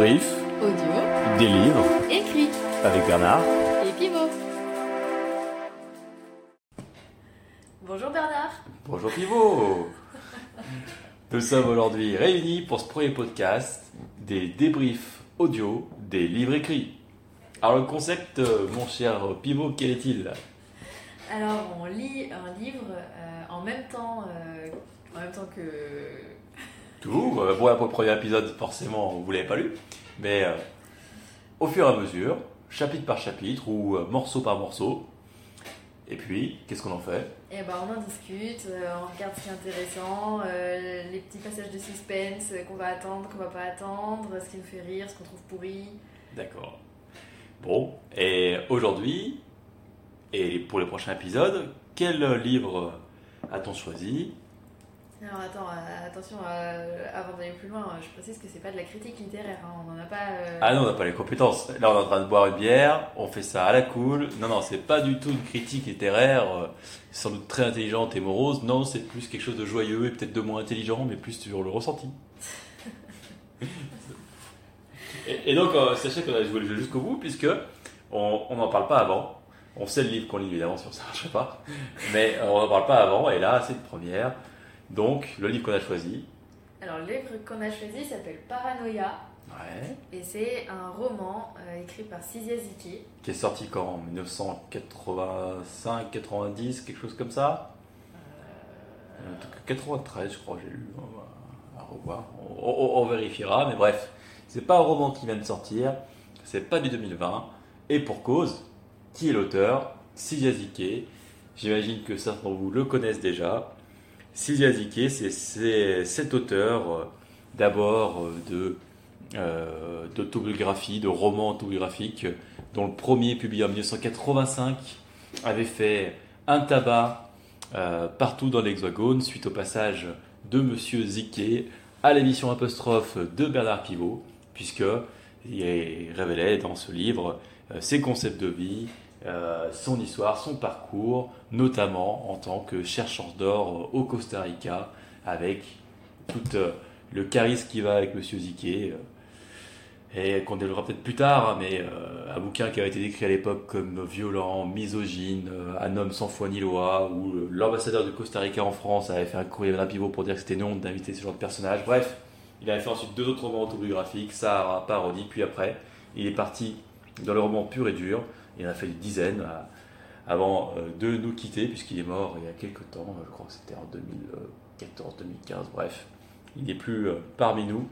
Débrief, audio, des livres écrit avec Bernard. et pivot. Bonjour Bernard. Bonjour Pivot Nous sommes aujourd'hui réunis pour ce premier podcast des débriefs audio des livres écrits. Alors le concept, euh, mon cher Pivot, quel est-il? Alors on lit un livre euh, en même temps, euh, en même temps que. Toujours, euh, bon, pour le premier épisode, forcément, vous l'avez pas lu, mais euh, au fur et à mesure, chapitre par chapitre ou euh, morceau par morceau. Et puis, qu'est-ce qu'on en fait? Et ben on en discute, euh, on regarde ce qui est intéressant, les petits passages de suspense qu'on va attendre, qu'on va pas attendre, ce qui nous fait rire, ce qu'on trouve pourri. D'accord. Bon, et aujourd'hui, et pour les prochains épisodes, quel livre a-t-on choisi? Alors attends, euh, attention, euh, avant d'aller plus loin, je précise que c'est pas de la critique littéraire, hein, on n'en a pas. euh, Ah non, on n'a pas les compétences. Là, on est en train de boire une bière, on fait ça à la cool. Non, non, c'est pas du tout une critique littéraire, euh, sans doute très intelligente et morose. Non, c'est plus quelque chose de joyeux et peut-être de moins intelligent, mais plus sur le ressenti. et, et donc, euh, sachez qu'on a joué le jeu jusqu'au bout, puisque on on n'en parle pas avant. On sait le livre qu'on lit, évidemment, sur ça, je sais pas. Mais euh, on n'en parle pas avant, et là, c'est une première. Donc, le livre qu'on a choisi. Alors le livre qu'on a choisi s'appelle Paranoia. Ouais. Et c'est un roman euh, écrit par Sizia Ziki. qui est sorti quand En 1985, 90, quelque chose comme ça Euh, En tout cas, 93, je crois, j'ai lu. On va- À revoir. On, on- on vérifiera, mais bref. C'est pas un roman qui vient de sortir, c'est pas du 2020. Et pour cause, qui est l'auteur? Sizia. J'imagine que certains d'entre vous le connaissent déjà. Sizia Zike, c'est- cet auteur, euh, d'abord euh, de euh, de romans autobiographiques, dont le premier publié en 1985 avait fait un tabac partout dans l'Hexagone suite au passage de Monsieur Ziquet à l'émission apostrophe de Bernard Pivot, puisque il révélait dans ce livre ses concepts de vie, euh, son histoire, son parcours, notamment en tant que chercheur d'or au Costa Rica, avec tout euh, le charisme qui va avec Monsieur Ziquet. euh, et qu'on développera peut-être plus tard, hein, mais euh, un bouquin qui a été décrit à l'époque comme violent, misogyne, euh, un homme sans foi ni loi, où euh, l'ambassadeur du Costa Rica en France avait fait un courrier à pivot pour dire que c'était non d'inviter ce genre de personnage. Bref, il avait fait ensuite deux autres romans autobiographiques, Sahara, Parodie, puis après, il est parti dans le roman pur et dur, il en a fait une dizaine euh, avant euh, de nous quitter, puisqu'il est mort il y a quelques temps, je crois que c'était en 2014-2015, bref, il n'est plus euh, parmi nous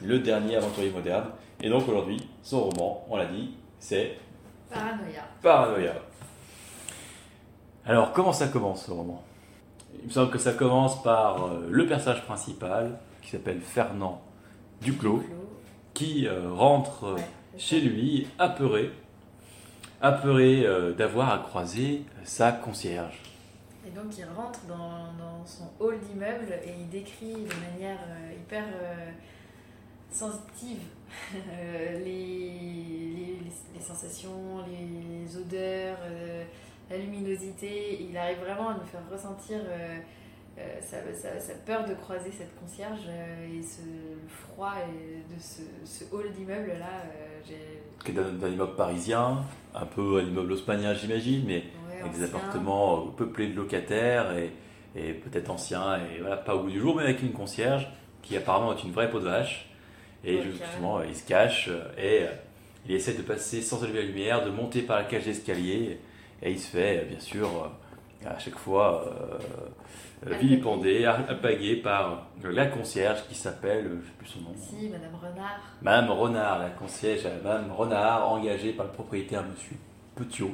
le dernier aventurier moderne. Et donc aujourd'hui, son roman, on l'a dit, c'est Paranoia. Paranoia. Alors, comment ça commence ce roman? Il me semble que ça commence par euh, le personnage principal, qui s'appelle Fernand Duclos, Clos. qui euh, rentre euh, Ouais, chez lui apeuré, apeuré euh, d'avoir à croiser sa concierge. Et donc il rentre dans, dans son hall d'immeuble et il décrit de manière euh, hyper euh, sensitive euh, les, les, les- les sensations, les odeurs, euh, la luminosité. Il arrive vraiment à nous faire ressentir euh, euh, sa, sa- sa peur de croiser cette concierge euh, et ce froid et de ce, ce hall d'immeuble là. euh, d'un immeuble parisien, un peu un immeuble haussmanien j'imagine, mais ouais, avec des appartements euh, peuplés de locataires et, et peut-être anciens et voilà, pas au bout du jour, mais avec une concierge qui apparemment est une vraie peau de vache. Et justement, il se cache euh, et euh, il essaie de passer sans allumer la lumière, de monter par la cage d'escalier et il se fait euh, bien sûr euh, à chaque fois euh, euh, Alpaguer. vilipendé, alpagué par la concierge qui s'appelle, je sais plus son nom, Si, Madame Renard. Madame Renard, la concierge, euh, Madame Renard, engagée par le propriétaire Monsieur Petiot.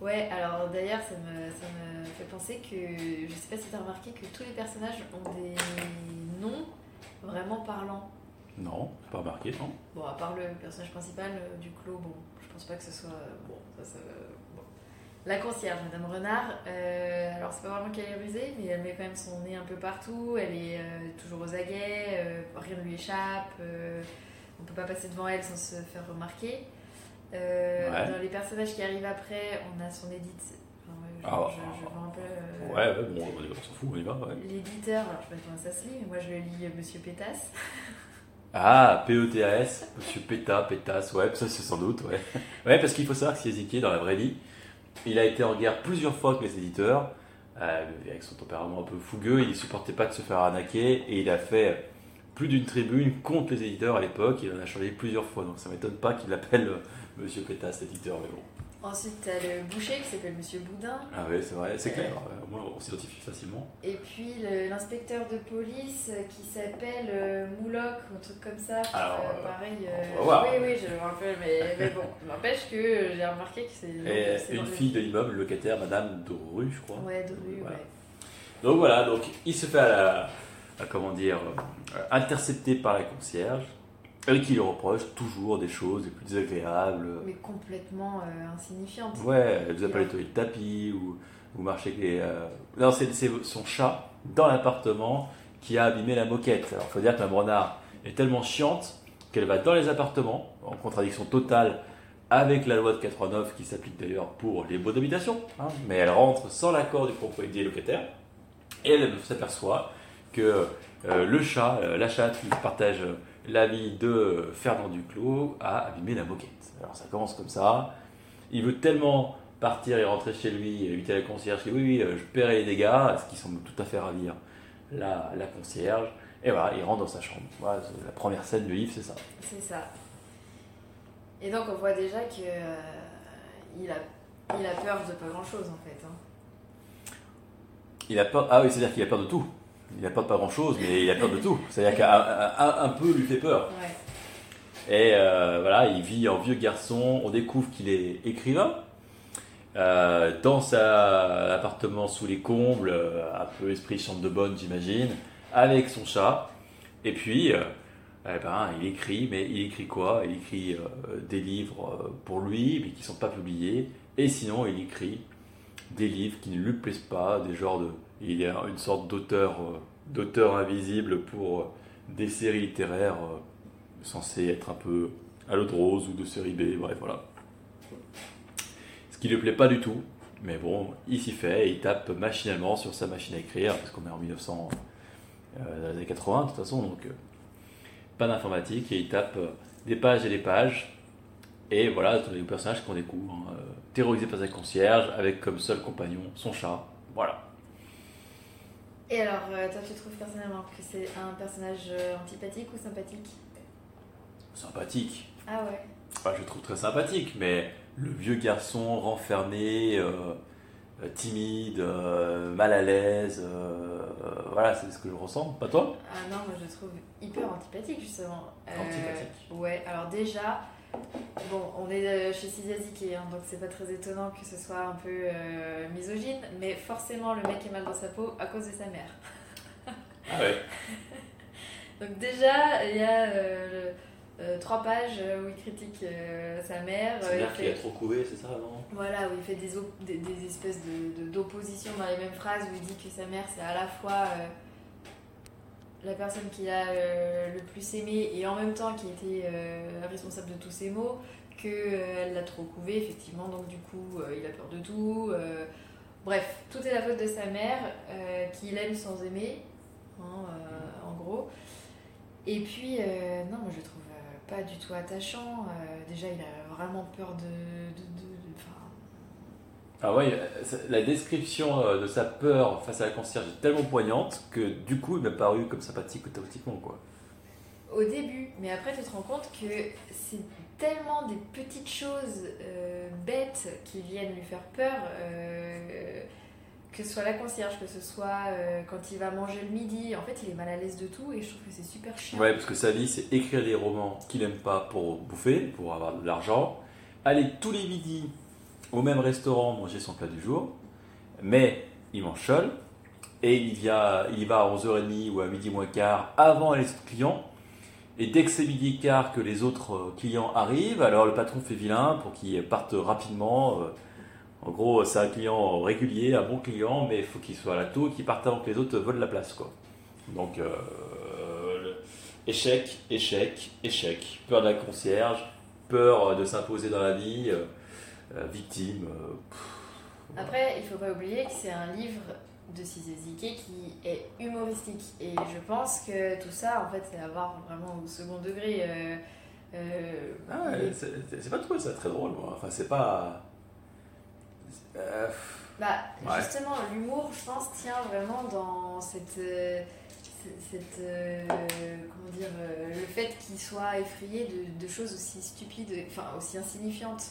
Ouais, alors d'ailleurs, ça me, ça me fait penser que, je sais pas si tu as remarqué que tous les personnages ont des noms vraiment parlants. Non, pas remarqué, non? Bon, à part le personnage principal euh, du clos, bon, je pense pas que ce soit. Bon, ça, ça. La concierge, Madame Renard, euh, alors c'est pas vraiment qu'elle est rusée, mais elle met quand même son nez un peu partout, elle est euh, toujours aux aguets, euh, rien ne lui échappe, on peut pas passer devant elle sans se faire remarquer. Ouais. Dans les personnages qui arrivent après, on a son édite. Enfin, ouais, je, Ah, je- je vois un peu. Ouais, ouais, bon, on s'en fout, on y va, ouais. L'éditeur, alors je sais pas comment ça se lit, mais moi je le lis Monsieur Pétasse. Ah, P-E-T-A-S, Monsieur Péta, Pétas, ouais, ça c'est sans doute, ouais. Ouais, parce qu'il faut savoir que Ezekiel, dans la vraie vie, il a été en guerre plusieurs fois avec les éditeurs, euh, avec son tempérament un peu fougueux, il ne supportait pas de se faire arnaquer, et il a fait plus d'une tribune contre les éditeurs à l'époque, il en a changé plusieurs fois, donc ça m'étonne pas qu'il appelle euh, Monsieur Pétas, l'éditeur, mais bon. Ensuite, tu as le boucher qui s'appelle Monsieur Boudin. Ah oui, c'est vrai, c'est clair, euh, moi on s'identifie facilement. Et puis le- l'inspecteur de police euh, qui s'appelle euh, Mouloc, ou un truc comme ça. Alors, Euh, euh, pareil. on va voir. Oui, oui, je me rappelle, mais, mais bon, n'empêche que euh, j'ai remarqué que c'est. Et une le- fille de l'immeuble, le locataire, Madame Dru, je crois. Ouais, de rue, Voilà. ouais. Donc voilà, donc il se fait à la, à, comment dire, euh, intercepter par la concierge, et qui lui reproche toujours des choses les plus désagréables. Mais complètement euh, insignifiante. Ouais, elle vous a pas nettoyé le tapis, ou vous marchez avec les... euh, Non, c'est son chat dans l'appartement qui a abîmé la moquette. Alors il faut dire que la Brenard est tellement chiante qu'elle va dans les appartements, en contradiction totale avec la loi de 89 qui s'applique d'ailleurs pour les baux d'habitation, hein, mais elle rentre sans l'accord du propriétaire locataire, et elle s'aperçoit que euh, le chat, euh, la chatte qui partage la vie de Fernand Duclos a abîmé la moquette. Alors ça commence comme ça, il veut tellement partir et rentrer chez lui, et éviter la concierge, qui dit oui, oui, euh, je paierai les dégâts, ce qui semble tout à fait ravir la, la concierge, et voilà, il rentre dans sa chambre. Voilà, la première scène du livre, c'est ça. C'est ça. Et donc on voit déjà que euh, il, a, il a peur de pas grand chose en fait. hein. Il a peur, ah oui, c'est-à-dire qu'il a peur de tout. Il a peur de pas grand-chose, mais il a peur de tout. C'est-à-dire qu'un un- un peu lui fait peur. Ouais. Et euh, voilà, il vit en vieux garçon. On découvre qu'il est écrivain. Euh, dans sa appartement sous les combles, euh, un peu esprit chambre de bonne, j'imagine, avec son chat. Et puis, euh, eh ben, il écrit, mais il écrit quoi? Il écrit des livres pour lui, mais qui ne sont pas publiés. Et sinon, il écrit des livres qui ne lui plaisent pas, des genres de. Il est une sorte d'auteur, euh, invisible pour euh, des séries littéraires euh, censées être un peu à l'eau de rose ou de série B, bref, voilà. Ce qui ne lui plaît pas du tout, mais bon, il s'y fait et il tape machinalement sur sa machine à écrire, parce qu'on est en 1900, euh, dans les années 80 de toute façon, donc pas d'informatique, et il tape des pages et des pages. Et voilà, c'est le personnage qu'on découvre, hein, terrorisé par sa concierge, avec comme seul compagnon son chat. Et alors, euh, toi tu trouves personnellement que c'est un personnage euh, antipathique ou sympathique Sympathique. Ah ouais. Je le trouve très sympathique, mais le vieux garçon renfermé, euh, timide, euh, mal à l'aise, euh, voilà, c'est ce que je ressens. Pas toi? Ah non, moi je le trouve hyper antipathique justement. Antipathique. Ouais, alors déjà, bon, on est euh, chez Sidiaziki, hein, donc c'est pas très étonnant que ce soit un peu euh, misogyne, mais forcément le mec est mal dans sa peau à cause de sa mère. Ah ouais. Donc déjà, il y a euh, euh, trois pages où il critique euh, sa mère. euh, il C'est-à-dire qu'il a fait- trop couvé, c'est ça, non Voilà, où il fait des, des, des espèces de- de- d'opposition dans les mêmes phrases, où il dit que sa mère, c'est à la fois euh, la personne qu'il a euh, le plus aimé et en même temps qui était euh, responsable de tous ses maux, qu'elle l'a trop couvé, effectivement, donc du coup, euh, il a peur de tout. euh, bref, tout est la faute de sa mère, euh, qu'il aime sans aimer, hein, euh, en gros. Et puis, euh, non, moi je trouve euh, pas du tout attachant. euh, déjà, il a vraiment peur de. Ah ouais, la description euh, de sa peur face à la concierge est tellement poignante que du coup, il m'a paru comme sympathique automatiquement, quoi. au début, mais après tu te rends compte que c'est tellement des petites choses euh, bêtes qui viennent lui faire peur, euh, que ce soit la concierge, que ce soit euh, quand il va manger le midi, en fait il est mal à l'aise de tout et je trouve que c'est super chiant. Ouais, parce que sa vie, c'est écrire des romans qu'il aime pas pour bouffer, pour avoir de l'argent, aller tous les midis au même restaurant manger son plat du jour, mais il mange seul, et il, vient, il y va à 11h30 ou à midi moins quart avant les autres clients, et dès que c'est midi quart que les autres euh, clients arrivent, alors le patron fait vilain pour qu'ils partent rapidement. euh, En gros, c'est un client régulier, un bon client, mais il faut qu'il soit à la et qu'il parte avant que les autres volent la place. Quoi. Donc, euh, échec, échec, échec. Peur de la concierge, peur de s'imposer dans la vie, victime. euh, pff, Après, il faut pas oublier que c'est un livre de Zike qui est humoristique. Et je pense que tout ça, en fait, c'est à voir vraiment au second degré. Euh, euh, ah ouais, c'est pas trouvé ça très drôle, moi. Enfin, c'est pas. Euh, bah, justement, l'humour, je pense, tient vraiment dans cette. cette comment dire. le fait qu'il soit effrayé de, de, choses aussi stupides, enfin, aussi insignifiantes.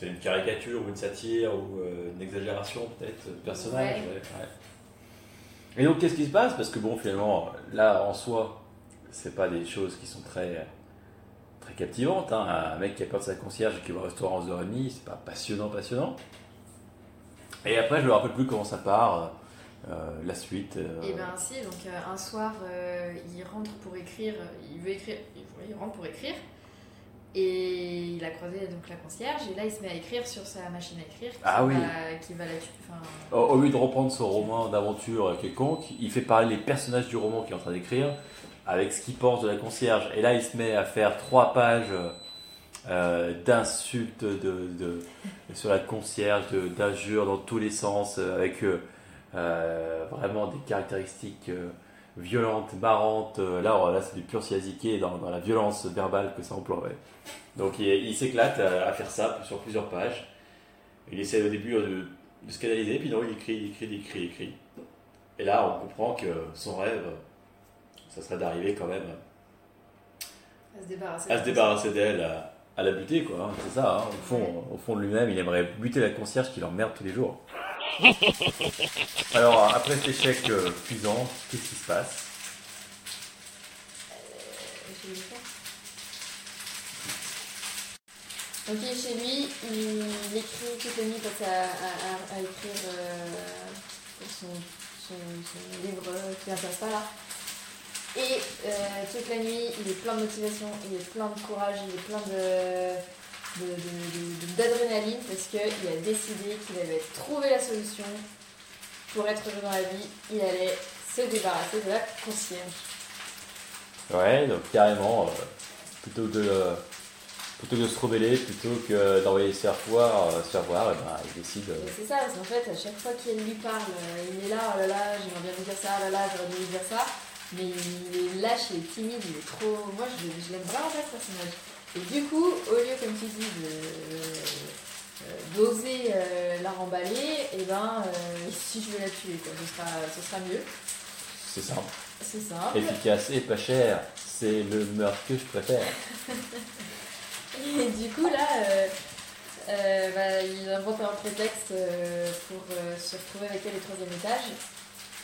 C'est une caricature ou une satire ou une exagération, peut-être, de personnage. Et donc, qu'est-ce qui se passe? Parce que, bon, finalement, là, en soi, c'est pas des choses qui sont très très captivante. Hein. Un mec qui a peur de sa concierge et qui va au restaurant aux heures et demie, c'est pas passionnant, passionnant. Et après, je me rappelle plus comment ça part, euh, la suite. Et euh. eh bien, si, donc euh, un soir, il rentre pour écrire, il veut écrire, il rentre pour écrire. Et il a croisé donc la concierge, et là il se met à écrire sur sa machine à écrire qui, ah, oui. va, qui va la enfin... au, lieu de reprendre son roman d'aventure quelconque, il fait parler les personnages du roman qu'il est en train d'écrire avec ce qu'il pense de la concierge. Et là, il se met à faire trois pages euh, d'insultes de, sur la concierge, d'injures dans tous les sens, euh, avec euh, vraiment des caractéristiques violentes, marrantes. Là, là c'est du pur siaziqué dans, dans, la violence verbale que ça emploie. Donc, il, s'éclate à, faire ça sur plusieurs pages. Il essaie au début de, de se canaliser, puis non, il écrit, il écrit, il écrit, il écrit. Et là, on comprend que son rêve ça serait d'arriver quand même à se débarrasser, à se débarrasser d'elle, à, la buter, quoi. Hein, c'est ça, hein. au, fond, au fond de lui-même, il aimerait buter la concierge qui l'emmerde tous les jours. Alors, après cet échec euh, cuisant, qu'est-ce qui se passe? Ok, chez lui, il écrit toute la nuit, passe à, à, à, écrire euh, son, son, livre qui n'intéresse pas là. Et euh, toute la nuit, il est plein de motivation, il est plein de courage, il est plein de, d'adrénaline parce qu'il a décidé qu'il avait trouvé la solution pour être heureux dans la vie. Il allait se débarrasser de la concierge. Ouais, donc carrément, euh, plutôt, de, plutôt de se rebeller, plutôt que d'envoyer se faire voir, euh, se faire voir, et ben, il décide. C'est ça, parce qu'en fait, à chaque fois qu'il lui parle, il est là, oh là là, j'aimerais bien vous dire ça, oh là là, j'aurais dû lui dire ça. Mais il est lâche, il est timide, il est trop. Moi, je, je l'aime vraiment pas ce personnage. Et du coup, au lieu, comme tu dis, de euh, d'oser euh, la remballer, et eh ben, euh, si je veux la tuer, quoi, ce, sera, ce sera mieux. C'est simple. C'est ça. Efficace et pas cher, c'est le meurtre que je préfère. et du coup, là, bah, il invente un prétexte pour se retrouver avec elle au troisième étage.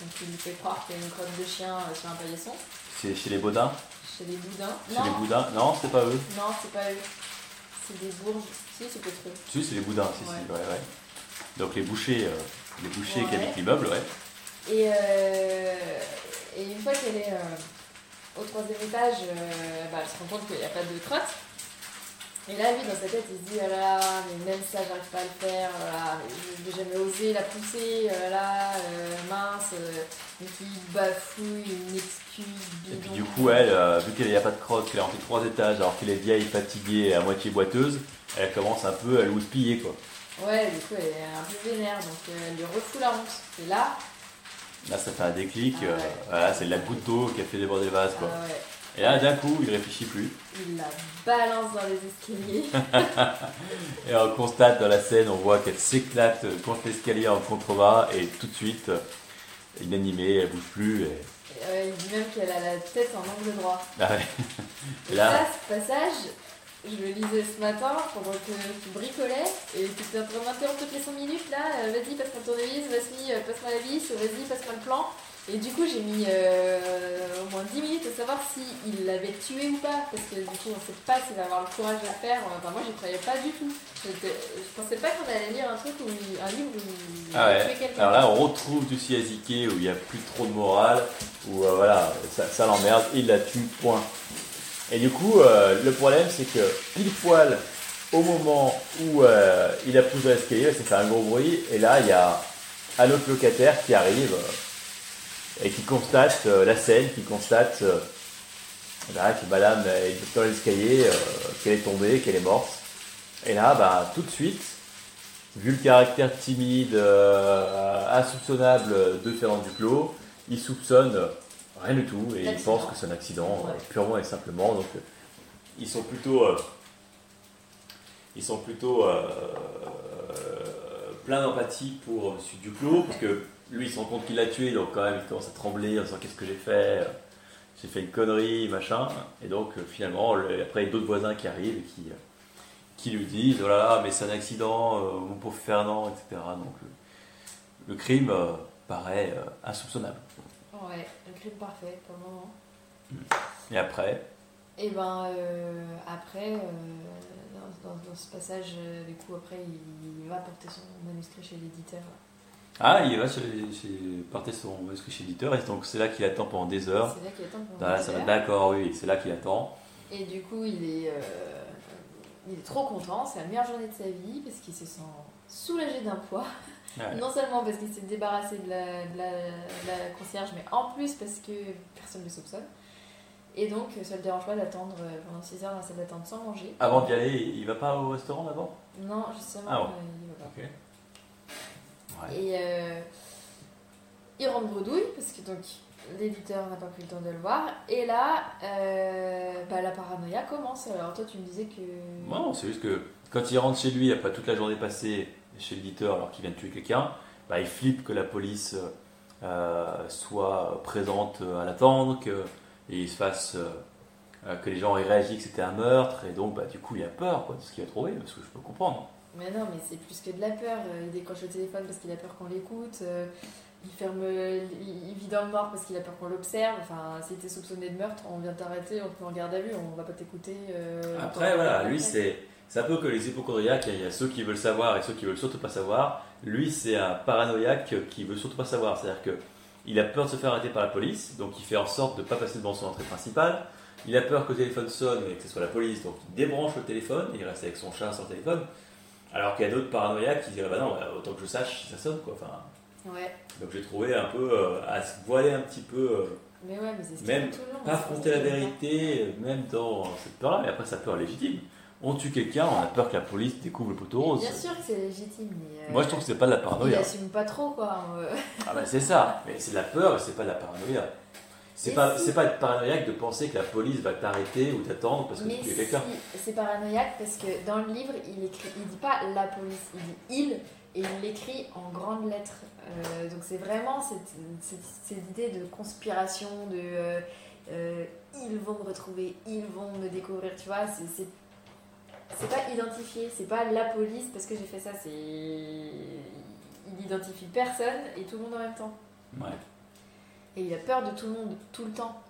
Donc il lui fait croire qu'il y a une crotte de chien euh, sur un paillasson. C'est chez les Baudins Chez les Boudins Chez les Boudins Non, c'est pas eux. Non, c'est pas eux. C'est des bourges. Si, c'est peut-être eux. Si, c'est les Boudins, si, si, ouais, ouais. Donc les bouchers, euh, les bouchers qui habitent l'immeuble, ouais. Et, euh, et une fois qu'elle est au troisième étage, bah, elle se rend compte qu'il n'y a pas de crotte. Et là, lui, dans sa tête, il se dit, oh là, mais même ça, j'arrive pas à le faire, oh là, je n'ai jamais osé la pousser, oh là, euh, mince, euh, donc il bafouille une Et puis du coup, elle, euh, vu qu'il n'y a pas de crotte, qu'elle est en fait trois étages, alors qu'elle est vieille, fatiguée, à moitié boiteuse, elle commence un peu à l'ouspiller, quoi. Ouais, du coup, elle est un peu vénère, donc elle lui refoule la honte. Et là... Là, ça fait un déclic, ah voilà, c'est la goutte d'eau qui a fait déborder le vase, quoi. Ah et là, d'un coup, il réfléchit plus. Il la balance dans les escaliers. et on constate dans la scène, on voit qu'elle s'éclate contre l'escalier en contrebas et tout de suite, inanimée, elle bouge plus. Et... il dit même qu'elle a la tête en angle droit. Ah ouais. et, là, ce passage, je le lisais ce matin pendant que tu bricolais et tu étais en train d'interrompre toutes les 5 minutes là. Euh, vas-y, passe-moi le tournevis, vas-y, euh, passe-moi la vis, vas-y, passe-moi le plan. Et du coup, j'ai mis euh, au moins 10 minutes à savoir s'il l'avait tué ou pas. Parce que du coup, on ne sait pas s'il va avoir le courage de le faire. Enfin, moi, j'y croyais pas du tout. Je, ne pensais pas qu'on allait lire un truc où un livre où il ah ouais. quelqu'un. Alors là, on retrouve du Siaziké où il n'y a plus trop de morale, où euh, voilà, ça, l'emmerde, il la tue, point. Et du coup, euh, le problème, c'est que pile poil, au moment où il a poussé l'escalier, ça fait un gros bruit, et là, il y a un autre locataire qui arrive et qui constate euh, la scène, qui constate euh, que madame est dans l'escalier, euh, qu'elle est tombée, qu'elle est morte. Et là, bah, tout de suite, vu le caractère timide, insoupçonnable de Fernand Duclos, il soupçonne rien du tout et il pense que c'est un accident, Ouais. purement et simplement. Donc, ils sont plutôt, ils sont plutôt plein d'empathie pour M. Duclos, parce que lui, il se rend compte qu'il l'a tué, donc quand même, il commence à trembler en disant qu'est-ce que j'ai fait, euh, j'ai fait une connerie, machin. Et donc, euh, finalement, le- après, il y a d'autres voisins qui arrivent et qui, euh, qui lui disent oh là là, mais c'est un accident, euh, mon pauvre Fernand, etc. Donc, le, le crime euh, paraît euh, insoupçonnable. Ouais, le crime parfait pour le moment. Et après, Et ben euh, après, dans, dans- dans ce passage, du coup, après, il va porter son manuscrit chez l'éditeur. Ah, il va chez, chez- porter son chez l'éditeur, et donc c'est là qu'il attend pendant des heures. C'est là qu'il attend Ah, ça va, D'accord, oui, c'est là qu'il attend. Et du coup, il est, euh, il est trop content. C'est la meilleure journée de sa vie parce qu'il se sent soulagé d'un poids. Ouais. Non seulement parce qu'il s'est débarrassé de la, de la- de la concierge, mais en plus parce que personne ne le soupçonne. Et donc, ça ne le dérange pas d'attendre euh, pendant 6 heures dans la salle d'attente sans manger. Avant d'y aller, il va pas au restaurant d'abord Non, justement, Ah bon. euh, il va pas. Ok. Ouais. Et euh, il rentre bredouille parce que donc l'éditeur n'a pas pris le temps de le voir. Et là, euh, bah, la paranoïa commence. Alors toi, tu me disais que. Non, c'est juste que quand il rentre chez lui, après toute la journée passée chez l'éditeur alors qu'il vient de tuer quelqu'un, bah, il flippe que la police euh, soit présente à l'attendre, que et il se fasse euh, que les gens aient réagi que c'était un meurtre, et donc bah, du coup il a peur quoi, de ce qu'il va trouver, parce que je peux comprendre. Mais non, mais c'est plus que de la peur. Euh, Il décroche le téléphone parce qu'il a peur qu'on l'écoute. Euh, Il ferme, il vit dans le noir parce qu'il a peur qu'on l'observe. Enfin, si t'es soupçonné de meurtre, on vient t'arrêter, on te met en garde à vue, on va pas t'écouter. euh, Après voilà, lui c'est c'est un peu que les hypochondriaques, il y a ceux qui veulent savoir et ceux qui veulent surtout pas savoir. Lui c'est un paranoïaque qui veut surtout pas savoir, c'est-à-dire que il a peur de se faire arrêter par la police, donc il fait en sorte de ne pas passer devant son entrée principale. Il a peur que le téléphone sonne et que ce soit la police, donc il débranche le téléphone et il reste avec son chat sur le téléphone. Alors qu'il y a d'autres paranoïaques qui diraient bah non, bah, autant que je sache ça sonne quoi. Enfin, Ouais, donc j'ai trouvé un peu euh, à se voiler un petit peu, euh, mais ouais, mais c'est Même tout le long. pas affronter la vérité, même dans cette peur-là, mais après sa peur légitime. On tue quelqu'un, on a peur que la police découvre le poteau rose. Bien sûr que c'est légitime, mais. euh, Moi je trouve que c'est pas de la paranoïa. assume pas trop, quoi. Ah bah c'est ça, mais c'est de la peur et c'est pas de la paranoïa. C'est pas, si. pas être paranoïaque de penser que la police va t'arrêter ou t'attendre parce que Mais tu es si, quelqu'un. c'est paranoïaque parce que dans le livre, il écrit, il dit pas la police, il dit il et il l'écrit en grandes lettres. Euh, donc c'est vraiment cette, cette, cette idée de conspiration, de euh, euh, ils vont me retrouver, ils vont me découvrir, tu vois. C'est, c'est, c'est pas identifié, c'est pas la police parce que j'ai fait ça, c'est. Il identifie personne et tout le monde en même temps. Ouais. Et il a peur de tout le monde, tout le temps.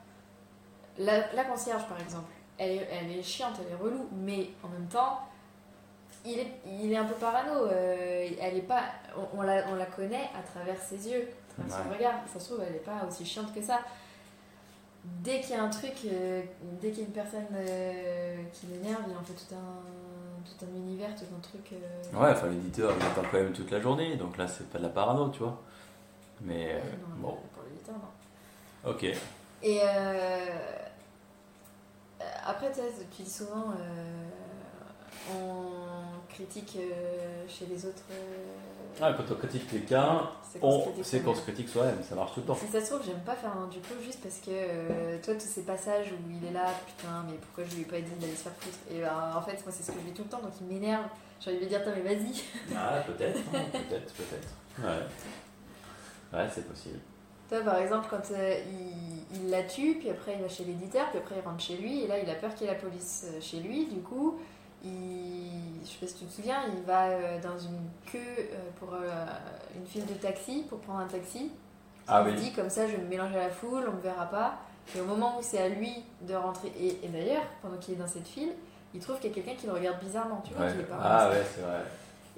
La, la concierge, par exemple, elle est, elle est chiante, elle est relou, mais en même temps, il est, il est un peu parano. euh, elle est pas, on, on la, on la connaît à travers ses yeux, à travers son regard. Ça se trouve, elle n'est pas aussi chiante que ça. Dès qu'il y a un truc, euh, dès qu'il y a une personne euh, qui l'énerve, il en fait tout un, tout un univers, tout un truc. Ouais, enfin l'éditeur il attend quand même toute la journée, donc là c'est pas de la parano, tu vois. Mais non, bon, pour l'éditeur, non. Ok. Et euh, après, tu sais, depuis souvent, euh, on critique euh, chez les autres. Ah, quand on critique quelqu'un, c'est qu'on se on critique sait qu'on se soi-même. critique soi-même, ça marche tout le temps. Si ça se trouve, j'aime pas faire un duclos juste parce que euh, toi, tous ces passages où il est là, putain, mais pourquoi je lui ai pas dit d'aller se faire foutre? Et ben, en fait, moi, c'est ce que je vis tout le temps, donc il m'énerve. J'ai envie de lui dire, mais vas-y. Ah, peut-être, peut-être, peut-être. Ouais. Ouais, c'est possible. Toi, par exemple, quand euh, il, il la tue, puis après il va chez l'éditeur, puis après il rentre chez lui, et là il a peur qu'il y ait la police euh, chez lui, du coup, il, je sais pas si tu te souviens, il va euh, dans une queue euh, pour une file de taxi, pour prendre un taxi. Ah il oui. dit comme ça, je vais me mélanger à la foule, on me verra pas. Et au moment où c'est à lui de rentrer, et, et d'ailleurs, pendant qu'il est dans cette file, il trouve qu'il y a quelqu'un qui le regarde bizarrement, tu vois, Ouais. qu'il est pas Ah ouais, c'est vrai.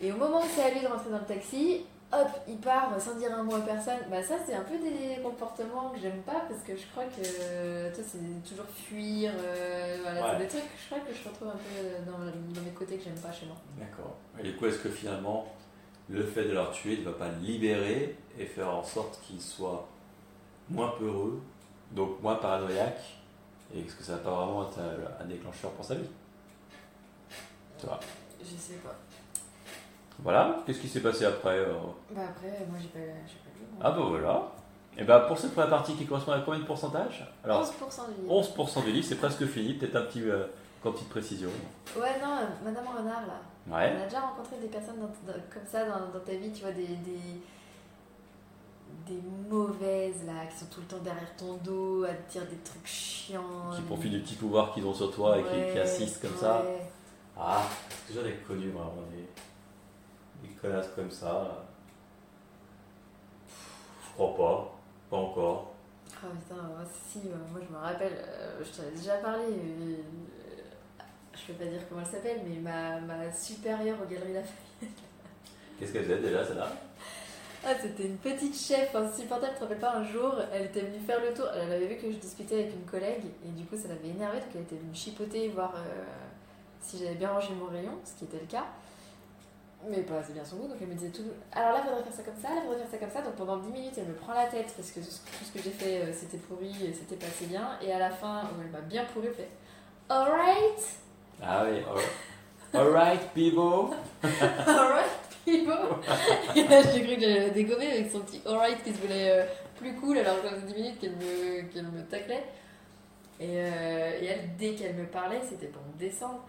Et au moment où c'est à lui de rentrer dans le taxi, hop, il part sans dire un mot à personne. Bah ça, c'est un peu des comportements que j'aime pas parce que je crois que toi, c'est toujours fuir. euh, voilà, Ouais. c'est des trucs que je crois que je retrouve un peu dans, dans mes côtés que j'aime pas chez moi. D'accord. Et du coup, est-ce que finalement, le fait de leur tuer ne va pas libérer et faire en sorte qu'il soit moins peureux, donc moins paranoïaque, et est-ce que ça va pas vraiment être un, un déclencheur pour sa vie? Tu vois? Je sais pas. Voilà, qu'est-ce qui s'est passé après euh Bah après, moi j'ai pas, j'ai pas lu. moi. Ah bah voilà. Et bah pour cette première partie qui correspond à combien de pourcentage? Alors 11% du livre. 11% du livre, c'est presque fini, peut-être un petit, euh, une petite précision. Ouais, non, euh, Madame Renard là. Ouais. On a déjà rencontré des personnes dans- dans- comme ça dans, dans ta vie, tu vois, des, des, des mauvaises là, qui sont tout le temps derrière ton dos, à te dire des trucs chiants. Qui profitent du petit pouvoir qu'ils ont sur toi et qui, qui Ouais, assistent comme ça. ouais. Ah, est-ce que j'en ai connu vraiment des, des connasses comme ça Je crois pas, pas encore. Ah putain, moi, si, euh, moi je me rappelle, euh, je t'en ai déjà parlé, euh, je peux pas dire comment elle s'appelle, mais ma, ma supérieure aux Galeries Lafayette. Qu'est-ce qu'elle faisait déjà celle-là? Ah, c'était une petite chef insupportable, tu te rappelles pas, un jour, elle était venue faire le tour, elle avait vu que je discutais avec une collègue, et du coup ça l'avait énervée, donc elle était venue chipoter, voir euh, si j'avais bien rangé mon rayon, ce qui était le cas. Mais pas assez bien son goût, donc elle me disait tout. Alors là, faudrait faire ça comme ça, là, faudrait faire ça comme ça. Donc pendant 10 minutes, elle me prend la tête parce que tout ce que j'ai fait, euh, c'était pourri, et c'était pas assez bien. Et à la fin, où elle m'a bien pourri, elle fait Alright, Ah oui, alright. Pivo alright, people. Et là, j'ai cru que j'allais la dégommer avec son petit alright qui se voulait euh, plus cool, alors que ça faisait 10 minutes qu'elle me, qu'elle me taclait. Et, euh, et elle, dès qu'elle me parlait, c'était pour me descendre.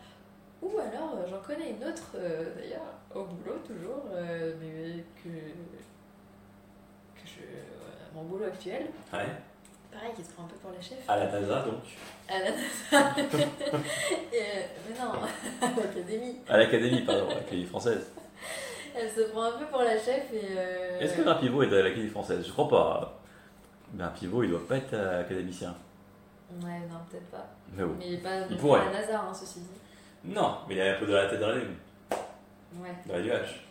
Ou alors, euh, j'en connais une autre, euh, d'ailleurs, au boulot toujours, euh, mais que, que je, à mon boulot actuel. Ouais. Pareil, qui se prend un peu pour la chef. À la NASA donc. À la NASA. Et, mais non, à l'académie. À l'Académie, pardon, à l'Académie française. Elle se prend un peu pour la chef et. euh, Est-ce qu'un pivot est à l'Académie française? Je crois pas. Mais un pivot, il doit pas être académicien. Ouais, non, peut-être pas. Mais bon. Mais pas plus pourrait. à la NASA, hein, ceci dit. Non, mais il a un peu de la tête dans la lune, Ouais. dans les nuages.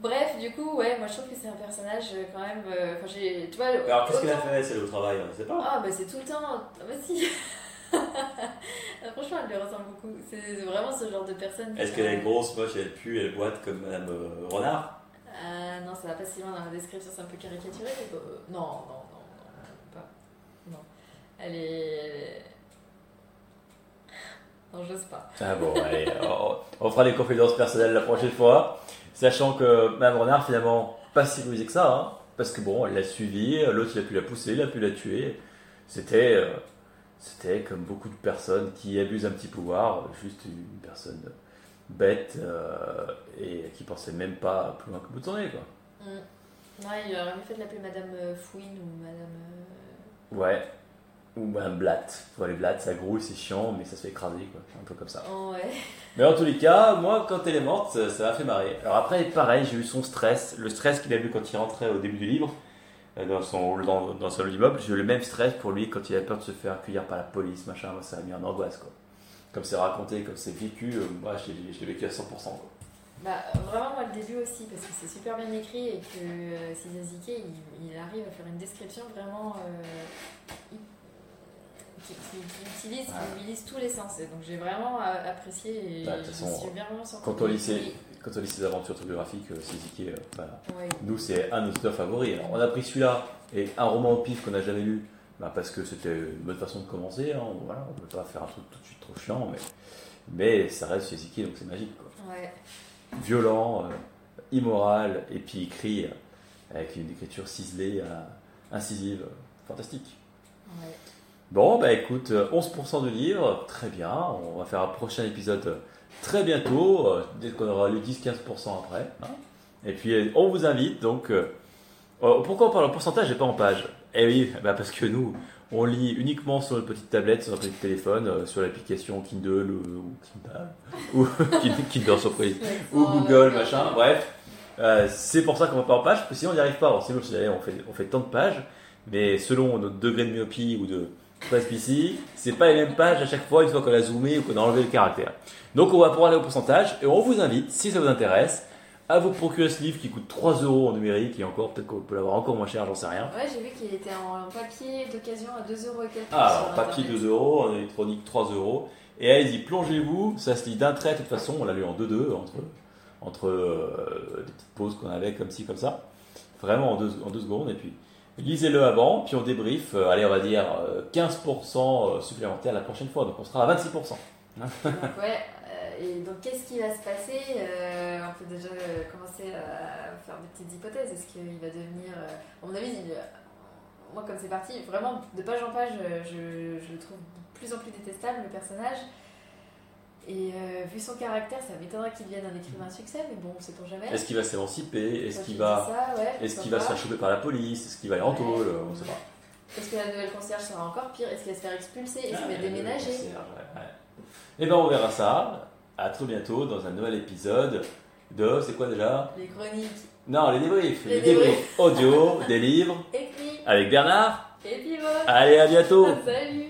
Bref, du coup, ouais, moi je trouve que c'est un personnage euh, quand même. euh, Enfin, j'ai. Tu vois. Alors qu'est-ce qu'elle a autant- fait, celle au travail On ne sait pas. Ah, bah c'est tout le temps. Ah, bah si. Franchement, elle lui ressemble beaucoup. C'est vraiment ce genre de personne. qui Est-ce qu'elle est grosse, moche, elle pue, elle boite comme Madame euh, Renard? Ah non, ça va pas si loin dans la description, c'est un peu caricaturé. Mais euh, non, non, non, non, pas. Non. Elle est. Non, j'ose pas. Ah bon, allez, on, on fera des confidences personnelles la prochaine fois, sachant que Madame Renard, finalement, pas si rusée que ça, hein, parce que bon, elle l'a suivi, l'autre il a pu la pousser, il a pu la tuer. C'était, euh, c'était comme beaucoup de personnes qui abusent un petit pouvoir, juste une personne bête euh, et qui pensait même pas plus loin que bout de son nez, quoi. Mm. Ouais, il aurait mieux fait de l'appeler Madame Fouine ou Madame. euh, Ouais. Ou Madame Blatt. Vois, les Blatt, ça grouille, c'est chiant, mais ça se fait écraser, quoi. Un peu comme ça. Oh, ouais. Mais en tous les cas, moi, quand elle est morte, ça m'a fait marrer. Alors après, pareil, j'ai eu son stress, le stress qu'il a eu quand il rentrait au début du livre, euh, dans son, dans, dans son immeuble. J'ai eu le même stress pour lui quand il avait peur de se faire accueillir par la police, machin. Moi, ça m'a mis en angoisse, quoi. Comme c'est raconté, comme c'est vécu, euh, moi, je l'ai vécu à 100%, quoi. Bah, vraiment, moi, le début aussi, parce que c'est super bien écrit et que euh, Sizazike, il, il arrive à faire une description vraiment. euh, qui, qui- qui utilise, qui Ouais. mobilise tous les sens. Et donc, j'ai vraiment euh, apprécié et Bah, je façon, suis vraiment Quand on lit ses, compris. quand on lit ses aventures autobiographiques, euh, Suzuki, euh, bah, Ouais. nous, c'est un de nos auteurs favoris. Alors, on a pris celui-là et un roman au pif qu'on n'a jamais lu, bah, parce que c'était une bonne façon de commencer. Hein. Voilà, on ne peut pas faire un truc tout de suite trop chiant, mais, mais ça reste Suzuki, donc c'est magique, quoi. Ouais. violent, euh, immoral, et puis écrit euh, avec une écriture ciselée, euh, incisive, euh, fantastique. Ouais. Bon, bah écoute, euh, 11% du livre, très bien, on va faire un prochain épisode euh, très bientôt, euh, dès qu'on aura lu 10-15% après. hein. Et puis euh, on vous invite, donc, euh, euh, pourquoi on parle en pourcentage et pas en page? Eh oui, bah parce que nous, on lit uniquement sur notre petite tablette, sur notre petit téléphone, euh, sur l'application Kindle ou, ou Kindle, ou Kindle surprise ou Oh, Google, machin, bref. Euh, c'est pour ça qu'on va pas en page, parce que sinon on n'y arrive pas. Alors, sinon, on fait, on fait tant de pages, mais selon notre degré de myopie ou de presbytie, c'est pas les mêmes pages à chaque fois, une fois qu'on a zoomé ou qu'on a enlevé le caractère. Donc on va pouvoir aller au pourcentage, et on vous invite, si ça vous intéresse, à vous procurer ce livre qui coûte 3 euros en numérique, et encore, peut-être qu'on peut l'avoir encore moins cher, j'en sais rien. Ouais, j'ai vu qu'il était en papier d'occasion à 2 euros et. Ah, alors, papier Internet. 2 euros, en électronique 3 euros. Et allez-y, plongez-vous, ça se lit d'un trait, de toute façon, on l'a lu en 2-2, entre, entre euh, des petites pauses qu'on avait comme ci, comme ça. Vraiment en deux, en deux secondes, et puis lisez-le avant, puis on débrief, euh, allez, on va dire euh, 15% supplémentaire la prochaine fois, donc on sera à 26%. Donc, ouais, euh, et donc, qu'est-ce qui va se passer Euh, On peut déjà euh, commencer à faire des petites hypothèses. Est-ce qu'il va devenir. euh, à mon avis, moi, comme c'est parti, vraiment, de page en page, euh, je, je le trouve de plus en plus détestable, le personnage. Et euh, vu son caractère, ça m'étonnerait qu'il devienne un écrivain à succès, mais bon, pour jamais. Est-ce qu'il va s'émanciper? Est-ce qu'il va, ouais, est-ce qu'il va se faire choper par la police? Est-ce qu'il va aller en Ouais. tôle? On ne sait pas. Est-ce que la nouvelle concierge sera encore pire? Est-ce qu'elle va se faire expulser? Est-ce qu'elle va Ah, déménager? concierge, ouais, ouais. Eh ben on verra ça. À très bientôt dans un nouvel épisode de. C'est quoi déjà? Les chroniques Non, les débriefs. Les Les débriefs audio des livres écrits avec Bernard. et puis Allez, à bientôt Salut